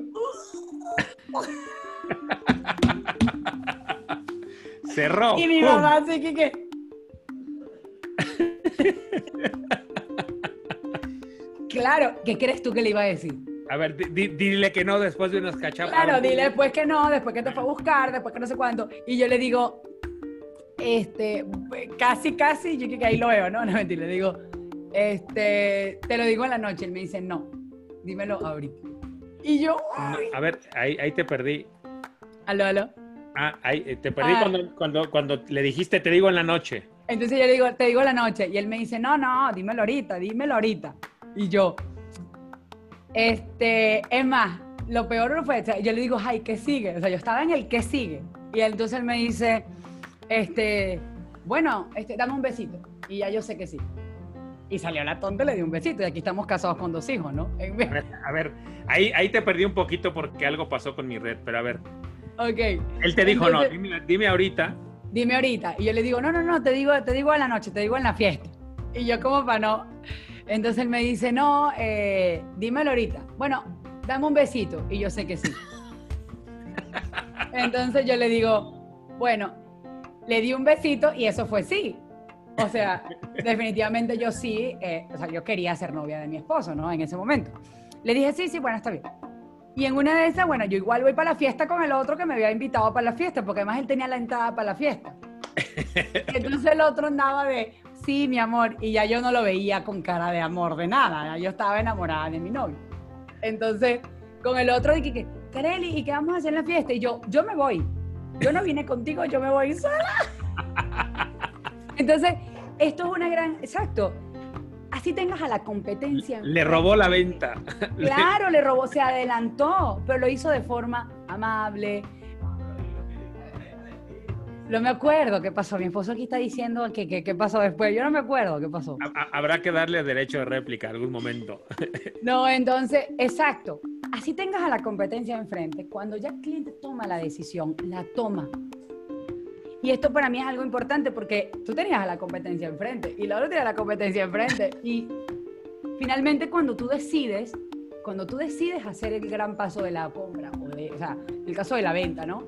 Cerró. Y mi mamá así que, claro, ¿qué crees tú que le iba a decir? A ver, dile que no después de unas cachapas. Claro, dile después que no, después que te fue a buscar, después que no sé cuánto. Y yo le digo, este, casi, casi, yo que ahí lo veo, ¿no? No mentira, le digo, este, te lo digo en la noche. Él me dice, no, dímelo ahorita. Y yo, a ver, ahí, ahí te perdí. Aló, aló. Ah, ahí, eh, te perdí ah. cuando, cuando, cuando le dijiste, te digo en la noche. Entonces yo le digo, te digo en la noche. Y él me dice, no, no, dímelo ahorita, dímelo ahorita. Y yo, este, es más, lo peor no fue, yo le digo, ay, ¿qué sigue? O sea, yo estaba en el ¿qué sigue? Y entonces él me dice, este, bueno, este, dame un besito. Y ya yo sé que sí. Y salió la tonta y le di un besito. Y aquí estamos casados con dos hijos, ¿no? A ver, ahí, ahí te perdí un poquito porque algo pasó con mi red, pero a ver. Ok. Él te dijo, no, dime, dime, ahorita. Dime ahorita. Y yo le digo, no, no, no, te digo, te digo en la noche, te digo en la fiesta. Y yo como para no entonces él me dice, no, eh, dímelo ahorita. Bueno, dame un besito. Y yo sé que sí. Entonces yo le digo, bueno, le di un besito y eso fue sí. O sea, definitivamente yo sí, eh, o sea, yo quería ser novia de mi esposo, ¿no? En ese momento. Le dije, sí, sí, bueno, está bien. Y en una de esas, bueno, yo igual voy para la fiesta con el otro que me había invitado para la fiesta, porque además él tenía la entrada para la fiesta. Entonces el otro andaba de, sí, mi amor, y ya yo no lo veía con cara de amor de nada, yo estaba enamorada de mi novio. Entonces, con el otro dije que, Kareli, ¿y qué vamos a hacer en la fiesta? Y yo, yo me voy, yo no vine contigo, yo me voy sola. Entonces, esto es una gran, exacto, así tengas a la competencia. Le robó la venta. Claro, le robó, se adelantó, pero lo hizo de forma amable, No me acuerdo qué pasó. Mi esposo aquí está diciendo que qué pasó después. Yo no me acuerdo qué pasó. Habrá que darle derecho de réplica algún momento. No, entonces, exacto. Así tengas a la competencia enfrente. Cuando ya el cliente toma la decisión, la toma. Y esto para mí es algo importante porque tú tenías a la competencia enfrente y la otra tenía la competencia enfrente. Y finalmente cuando tú decides, cuando tú decides hacer el gran paso de la compra, o, o sea, el caso de la venta, ¿no?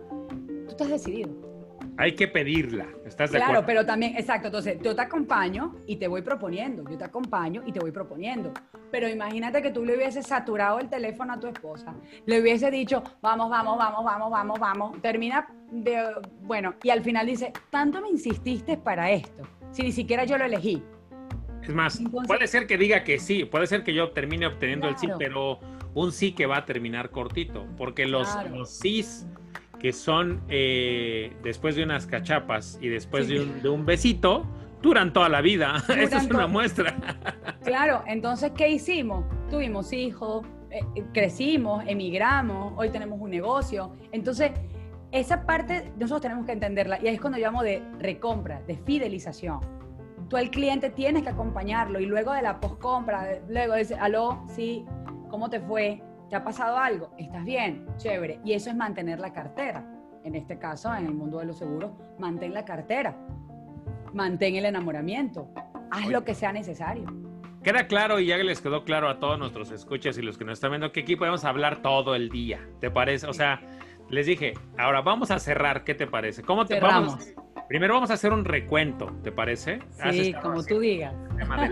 Tú estás decidido hay que pedirla, ¿estás de claro, pero también, exacto, entonces yo te acompaño y te voy proponiendo, yo te acompaño y te voy proponiendo. Pero imagínate que tú le hubieses saturado el teléfono a tu esposa, le hubiese dicho, vamos, vamos, vamos, vamos, vamos, vamos, termina de, bueno, y al final dice, tanto me insististe para esto, si ni siquiera yo lo elegí. Es más, puede ser que diga que sí, puede ser que yo termine obteniendo el sí, pero un sí que va a terminar cortito, porque los, los sís que son eh, después de unas cachapas y después de, un, besito, duran toda la vida. Esa es una muestra. Claro, entonces, ¿qué hicimos? Tuvimos hijos, eh, eh, crecimos, emigramos, hoy tenemos un negocio. Entonces, esa parte nosotros tenemos que entenderla y ahí es cuando llamo de recompra, de fidelización. Tú al cliente tienes que acompañarlo y luego de la postcompra, luego dice, aló, sí, ¿cómo te fue? ¿Te ha pasado algo? ¿Estás bien? Chévere. Y eso es mantener la cartera. En este caso, en el mundo de los seguros, mantén la cartera. Mantén el enamoramiento. Haz lo que sea necesario. Queda claro y ya les quedó claro a todos nuestros escuchas y los que nos están viendo que aquí podemos hablar todo el día. ¿Te parece? O sea, les dije, ahora vamos a cerrar. ¿Qué te parece? ¿Cómo te vamos? Primero vamos a hacer un recuento, ¿te parece? Sí, como tú digas. El tema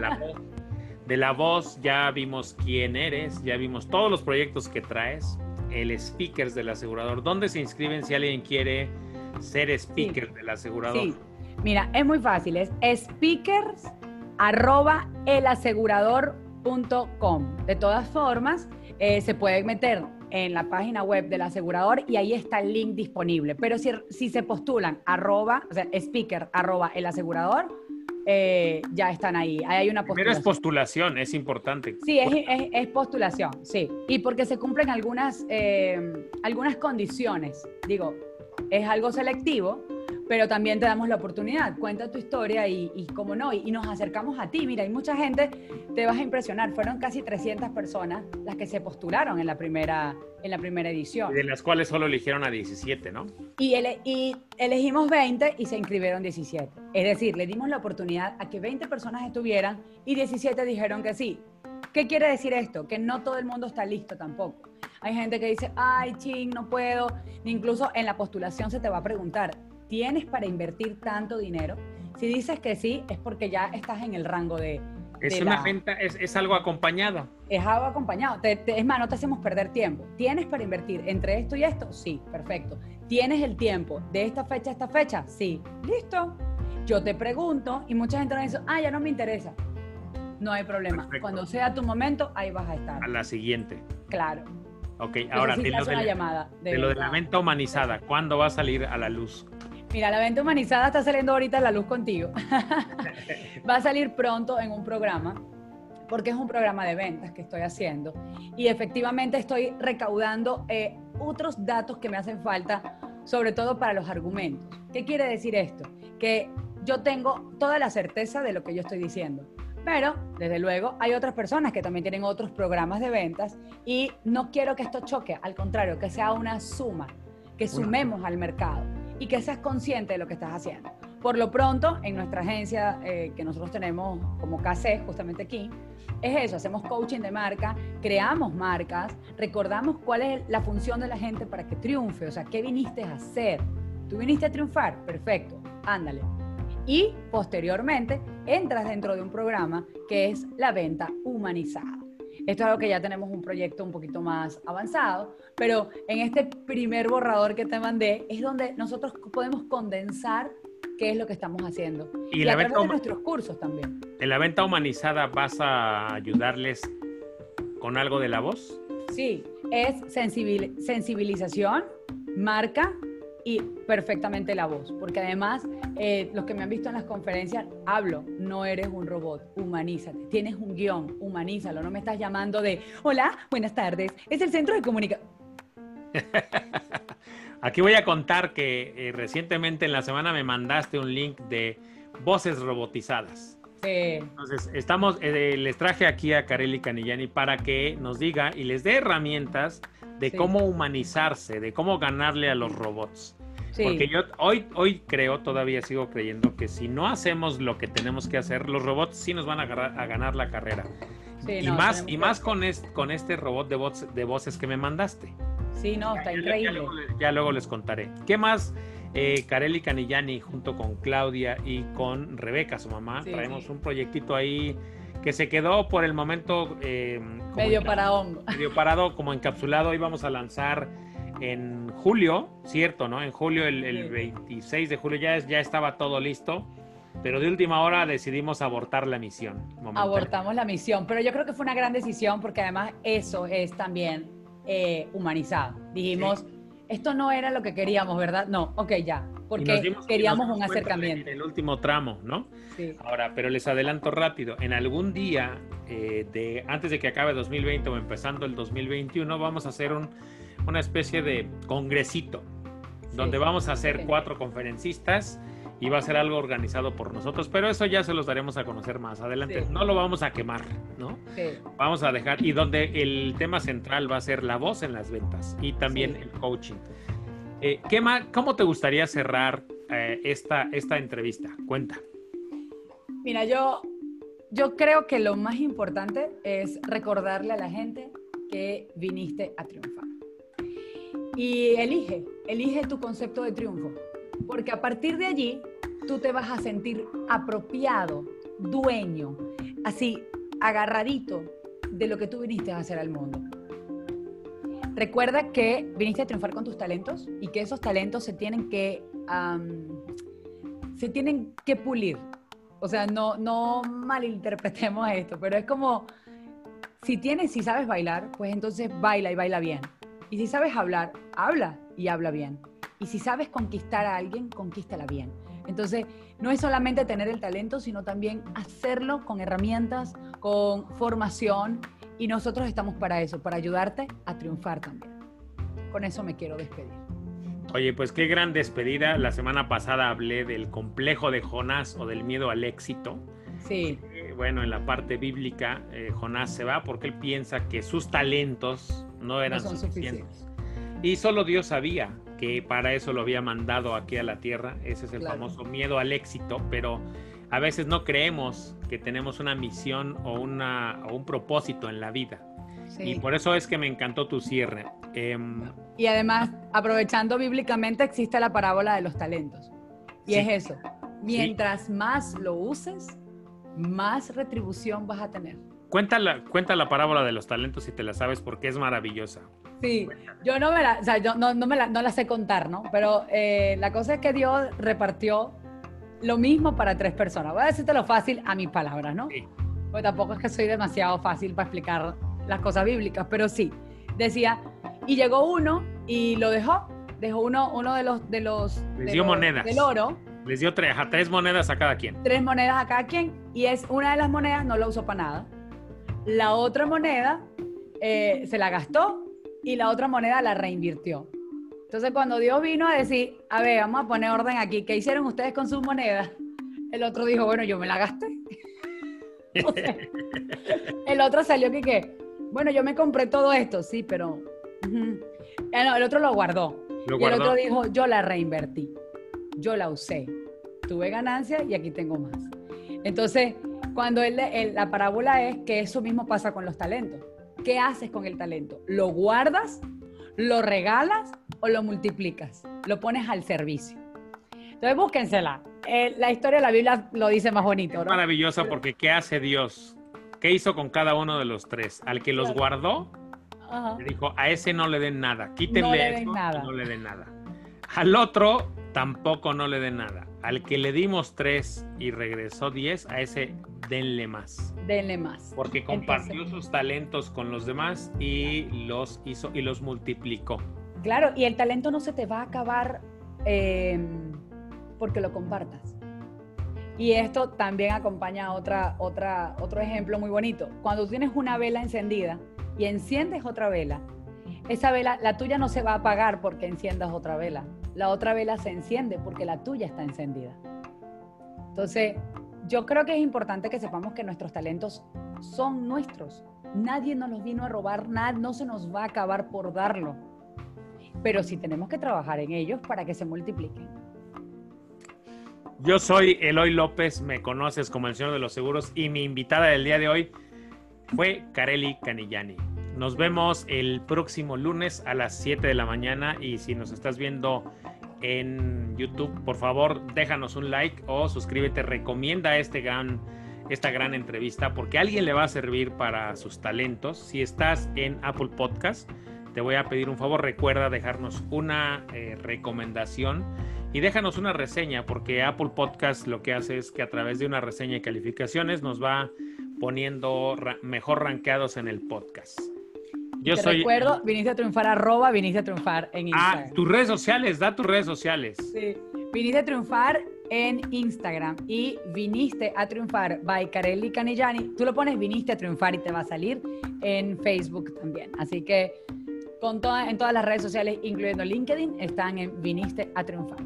de la voz ya vimos quién eres, ya vimos todos los proyectos que traes, el speakers del asegurador. ¿Dónde se inscriben si alguien quiere ser speaker del asegurador? Sí. Mira, es muy fácil, es speakers arroba elasegurador.com. De todas formas, eh, se puede meter en la página web del asegurador y ahí está el link disponible. Pero si, si se postulan arroba, o sea, speaker arroba el asegurador, eh, ya están ahí. hay una postulación. Primero es postulación, es importante. Sí, es, postulación, sí. Y porque se cumplen algunas, eh, algunas condiciones. Digo, es algo selectivo, pero también te damos la oportunidad. Cuenta tu historia y, y cómo no, y, nos acercamos a ti. Mira, hay mucha gente, te vas a impresionar, fueron casi 300 personas las que se postularon en la primera, en la primera edición. de las cuales solo eligieron a 17, ¿no? Y, y elegimos 20 y se inscribieron 17. Es decir, le dimos la oportunidad a que 20 personas estuvieran y 17 dijeron que sí. ¿Qué quiere decir esto? Que no todo el mundo está listo tampoco. Hay gente que dice, ay, ching, no puedo. Incluso en la postulación se te va a preguntar, ¿Tienes para invertir tanto dinero? Si dices que sí, es porque ya estás en el rango de... Es una venta, es, algo acompañado. Es algo acompañado. es más, no te hacemos perder tiempo. ¿Tienes para invertir entre esto y esto? Sí, perfecto. ¿Tienes el tiempo de esta fecha a esta fecha? Sí. Listo. Yo te pregunto y mucha gente me dice, ah, ya no me interesa. No hay problema. Cuando sea tu momento, ahí vas a estar. A la siguiente. Claro. Ok, ahora de, lo de, llamada de, lo de la venta humanizada, ¿cuándo va a salir a la luz? Mira, la venta humanizada está saliendo ahorita a la luz contigo. Va a salir pronto en un programa, porque es un programa de ventas que estoy haciendo. Y efectivamente estoy recaudando eh, otros datos que me hacen falta, sobre todo para los argumentos. ¿Qué quiere decir esto? Que yo tengo toda la certeza de lo que yo estoy diciendo. Pero, desde luego, hay otras personas que también tienen otros programas de ventas y no quiero que esto choque, al contrario, que sea una suma, que sumemos al mercado y que seas consciente de lo que estás haciendo. Por lo pronto, en nuestra agencia eh, que nosotros tenemos como KC, justamente aquí, es eso, hacemos coaching de marca, creamos marcas, recordamos cuál es la función de la gente para que triunfe, o sea, ¿qué viniste a hacer? ¿Tú viniste a triunfar? Perfecto, ándale. Y posteriormente entras dentro de un programa que es la venta humanizada. Esto es algo que ya tenemos un proyecto un poquito más avanzado, pero en este primer borrador que te mandé es donde nosotros podemos condensar qué es lo que estamos haciendo. Y, la a través de nuestros cursos también. ¿En la venta humanizada vas a ayudarles con algo de la voz? Sí, es sensibilización, marca y perfectamente la voz, porque además eh, los que me han visto en las conferencias, hablo, no eres un robot, humanízate, tienes un guion, humanízalo, no me estás llamando de, hola, buenas tardes, es el centro de comunicación. Aquí voy a contar que eh, recientemente en la semana me mandaste un link de voces robotizadas. Sí. Entonces, estamos, eh, les traje aquí a Kareli Canillani para que nos diga y les dé herramientas de Sí. cómo humanizarse, de cómo ganarle a los robots. Sí. Porque yo hoy, hoy creo, todavía sigo creyendo que si no hacemos lo que tenemos que hacer, los robots sí nos van a, agarrar- a ganar la carrera. Sí, y no, más, y más con, este, con este robot de, voz, de voces que me mandaste. Sí, no, está Ya- increíble. Ya, luego, le- ya luego les contaré. ¿Qué más? Eh, Kareli Canillani junto con Claudia y con Rebeca, su mamá, Sí, traemos un proyectito ahí que se quedó por el momento eh, Medio enca- para hongo. medio parado, como encapsulado. Íbamos a lanzar en julio, cierto, ¿no? En julio, el, el Sí. 26 de julio, ya, es- ya estaba todo listo. Pero de última hora decidimos abortar la misión. Abortamos la misión, pero yo creo que fue una gran decisión porque además eso es también eh, humanizado. Dijimos, esto no era lo que queríamos, ¿verdad? No, ok, ya, porque queríamos un acercamiento. En el último tramo, ¿no? Sí. Ahora, pero les adelanto rápido, en algún día, eh, de, antes de que acabe 2020 o empezando el 2021, vamos a hacer un- una especie de congresito, donde vamos a hacer Sí. cuatro conferencistas y va a ser algo organizado por nosotros, pero eso ya se los daremos a conocer más adelante. Sí. No lo vamos a quemar, ¿no? Sí. Vamos a dejar, y donde el tema central va a ser la voz en las ventas y también Sí. el coaching. Eh, ¿qué más, ¿Cómo te gustaría cerrar eh, esta, esta entrevista? Cuenta. Mira, yo, yo creo que lo más importante es recordarle a la gente que viniste a triunfar. Y elige, elige tu concepto de triunfo, porque a partir de allí tú te vas a sentir apropiado, dueño, así agarradito de lo que tú viniste a hacer al mundo. Recuerda que viniste a triunfar con tus talentos y que esos talentos se tienen que, se tienen que pulir. O sea, no, no malinterpretemos esto, pero es como, si tienes, si sabes bailar, pues entonces baila y baila bien. Y si sabes hablar, habla y habla bien. Y si sabes conquistar a alguien, conquístala bien. Entonces, no es solamente tener el talento, sino también hacerlo con herramientas, con formación. Y nosotros estamos para eso, para ayudarte a triunfar también. Con eso me quiero despedir. Oye, pues qué gran despedida. La semana pasada hablé del complejo de Jonás o del miedo al éxito. Sí, Eh, bueno, en la parte bíblica, eh, Jonás se va porque él piensa que sus talentos no eran no son suficientes. suficientes. Y solo Dios sabía que para eso lo había mandado aquí a la tierra. Ese es el Claro. famoso miedo al éxito, pero a veces no creemos que tenemos una misión o, una, o un propósito en la vida. Sí. Y por eso es que me encantó tu cierre. Em, Y además, aprovechando bíblicamente, existe la parábola de los talentos. Y Sí. es eso. Mientras más lo uses, más retribución vas a tener. cuenta, la, cuenta la parábola de los talentos si te la sabes porque es maravillosa. Sí, yo no me la, o sea, yo no, no me la, no la sé contar, ¿no? Pero eh, la cosa es que Dios repartió lo mismo para tres personas. Voy a decirte lo fácil a mis palabras, ¿no? Sí. Porque tampoco es que soy demasiado fácil para explicar las cosas bíblicas, pero sí. Decía, y llegó uno y lo dejó. Dejó uno, uno de los, de los, Les de dio los- monedas. del oro, Les dio tres, a tres monedas a cada quien. tres monedas a cada quien, y es una de las monedas no la usó para nada. La otra moneda eh, se la gastó y la otra moneda la reinvirtió. Entonces, cuando Dios vino a decir, a ver, vamos a poner orden aquí, ¿qué hicieron ustedes con sus monedas? El otro dijo, bueno, yo me la gasté. O sea, el otro salió que, ¿qué? Bueno, yo me compré todo esto, sí, pero... Ah, no, el otro lo guardó. Lo y el otro dijo, yo la reinvertí, yo la usé, tuve ganancia y aquí tengo más. Entonces, cuando él, él- la parábola es que eso mismo pasa con los talentos. ¿Qué haces con el talento? ¿Lo guardas? ¿Lo regalas o lo multiplicas? Lo pones al servicio. Entonces, búsquensela. Eh, la historia de la Biblia lo dice más bonito, maravillosa porque ¿qué hace Dios? ¿Qué hizo con cada uno de los tres? Al que los guardó, Ajá. le dijo, a ese no le den nada, quítenle No le den esto nada. no le den nada. Al otro tampoco no le den nada. Al que le dimos tres y regresó diez, a ese denle más. Denle más. Porque compartió Entonces- sus talentos con los demás y los hizo y los multiplicó. Claro, y el talento no se te va a acabar eh, porque lo compartas. Y esto también acompaña a otra, otra, otro ejemplo muy bonito. Cuando tienes una vela encendida y enciendes otra vela, esa vela, la tuya no se va a apagar porque enciendas otra vela. La otra vela se enciende porque la tuya está encendida. Entonces, yo creo que es importante que sepamos que nuestros talentos son nuestros. Nadie nos los vino a robar, nada, no se nos va a acabar por darlo. Pero sí tenemos que trabajar en ellos para que se multipliquen. Yo soy Eloy López, me conoces como el Señor de los Seguros y mi invitada del día de hoy fue Kareli Canillani. Nos vemos el próximo lunes a las 7 de la mañana y si nos estás viendo en YouTube, por favor, déjanos un like o suscríbete, recomienda este gran, esta gran entrevista porque a alguien le va a servir para sus talentos. Si estás en Apple Podcast, te voy a pedir un favor, recuerda dejarnos una eh, recomendación y déjanos una reseña porque Apple Podcast lo que hace es que a través de una reseña y calificaciones nos va poniendo mejor rankeados en el podcast. Yo Te soy. Recuerdo, viniste a triunfar, arroba, viniste a triunfar en ah, Instagram. Ah, tus redes sociales, da tus redes sociales. Sí, viniste a triunfar en Instagram y viniste a triunfar by Carelli Canellani. Tú lo pones viniste a triunfar y te va a salir en Facebook también. Así que con en todas las redes sociales, incluyendo LinkedIn, están en viniste a triunfar.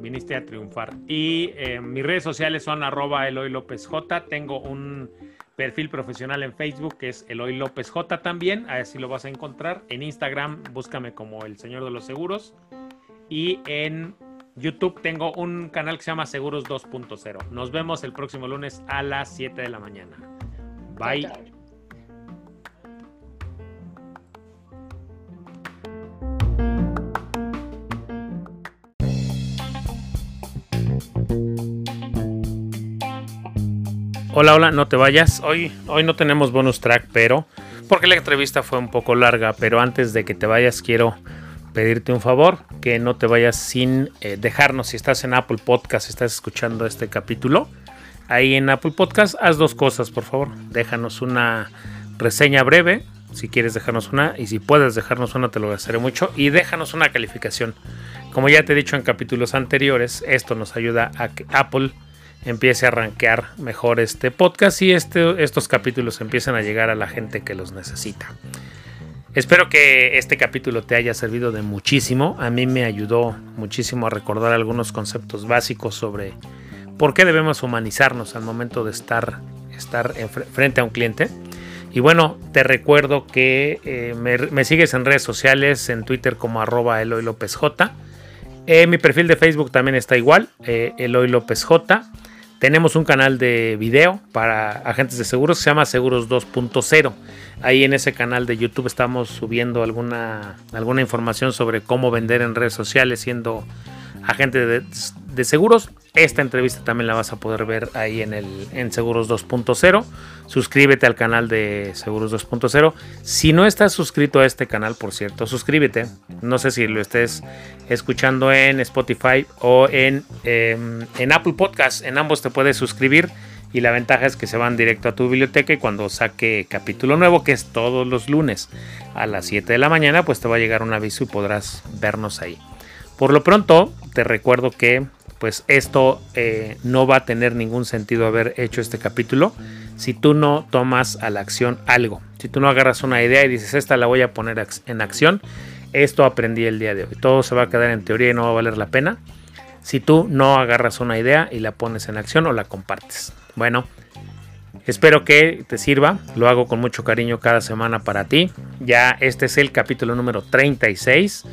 Viniste a triunfar. Y eh, mis redes sociales son arroba Eloy López J. Tengo un perfil profesional en Facebook que es Eloy López J también, así lo vas a encontrar. En Instagram búscame como el señor de los seguros y en YouTube tengo un canal que se llama Seguros 2.0. Nos vemos el próximo lunes a las 7 de la mañana. Bye. Hola, hola, no te vayas. Hoy, hoy no tenemos bonus track, pero porque la entrevista fue un poco larga, pero antes de que te vayas quiero pedirte un favor, que no te vayas sin eh, dejarnos, si estás en Apple Podcast, estás escuchando este capítulo, ahí en Apple Podcast, haz dos cosas, por favor. Déjanos una reseña breve, si quieres dejarnos una, y si puedes dejarnos una, te lo agradeceré mucho, y déjanos una calificación. Como ya te he dicho en capítulos anteriores, esto nos ayuda a que Apple empiece a rankear mejor este podcast y este, estos capítulos empiecen a llegar a la gente que los necesita. Espero que este capítulo te haya servido de muchísimo. A mí me ayudó muchísimo a recordar algunos conceptos básicos sobre por qué debemos humanizarnos al momento de estar, estar frente a un cliente. Y bueno, te recuerdo que eh, me, sigues en redes sociales, en Twitter como arroba Eloy López J. Eh, mi perfil de Facebook también está igual, eh, Eloy López J. Tenemos un canal de video para agentes de seguros que se llama Seguros 2.0. Ahí en ese canal de YouTube estamos subiendo alguna, alguna información sobre cómo vender en redes sociales siendo agente de, de seguros. Esta entrevista también la vas a poder ver ahí en, el, en Seguros 2.0. Suscríbete al canal de Seguros 2.0. Si no estás suscrito a este canal, por cierto, suscríbete. No sé si lo estés escuchando en Spotify o en, em, en Apple Podcast. En ambos te puedes suscribir. Y la ventaja es que se van directo a tu biblioteca y cuando saque capítulo nuevo, que es todos los lunes a las 7 de la mañana, pues te va a llegar un aviso y podrás vernos ahí. Por lo pronto, te recuerdo que pues esto eh, no va a tener ningún sentido haber hecho este capítulo si tú no tomas a la acción algo. Si tú no agarras una idea y dices, esta la voy a poner en acción, esto aprendí el día de hoy. Todo se va a quedar en teoría y no va a valer la pena si tú no agarras una idea y la pones en acción o la compartes. Bueno, espero que te sirva. Lo hago con mucho cariño cada semana para ti. Ya este es el capítulo número 36.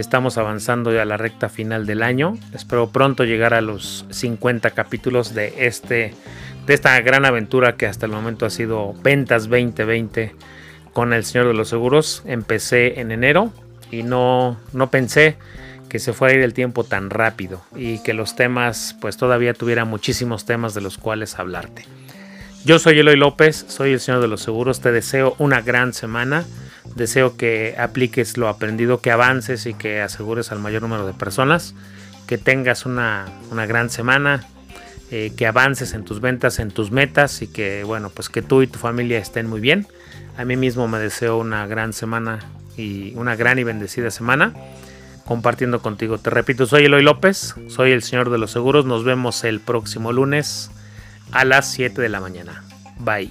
Estamos avanzando ya a la recta final del año. Espero pronto llegar a los 50 capítulos de, este, de esta gran aventura que hasta el momento ha sido Ventas 2020 con el Señor de los Seguros. Empecé en enero y no, no pensé que se fuera a ir el tiempo tan rápido y que los temas, pues todavía tuviera muchísimos temas de los cuales hablarte. Yo soy Eloy López, soy el Señor de los Seguros, te deseo una gran semana Deseo que apliques lo aprendido, que avances y que asegures al mayor número de personas, que tengas una, gran semana, eh, que avances en tus ventas, en tus metas y que, bueno, pues que tú y tu familia estén muy bien. A mí mismo me deseo una gran semana y una gran y bendecida semana compartiendo contigo. Te repito, soy Eloy López, soy el señor de los seguros. Nos vemos el próximo lunes a las 7 de la mañana. Bye.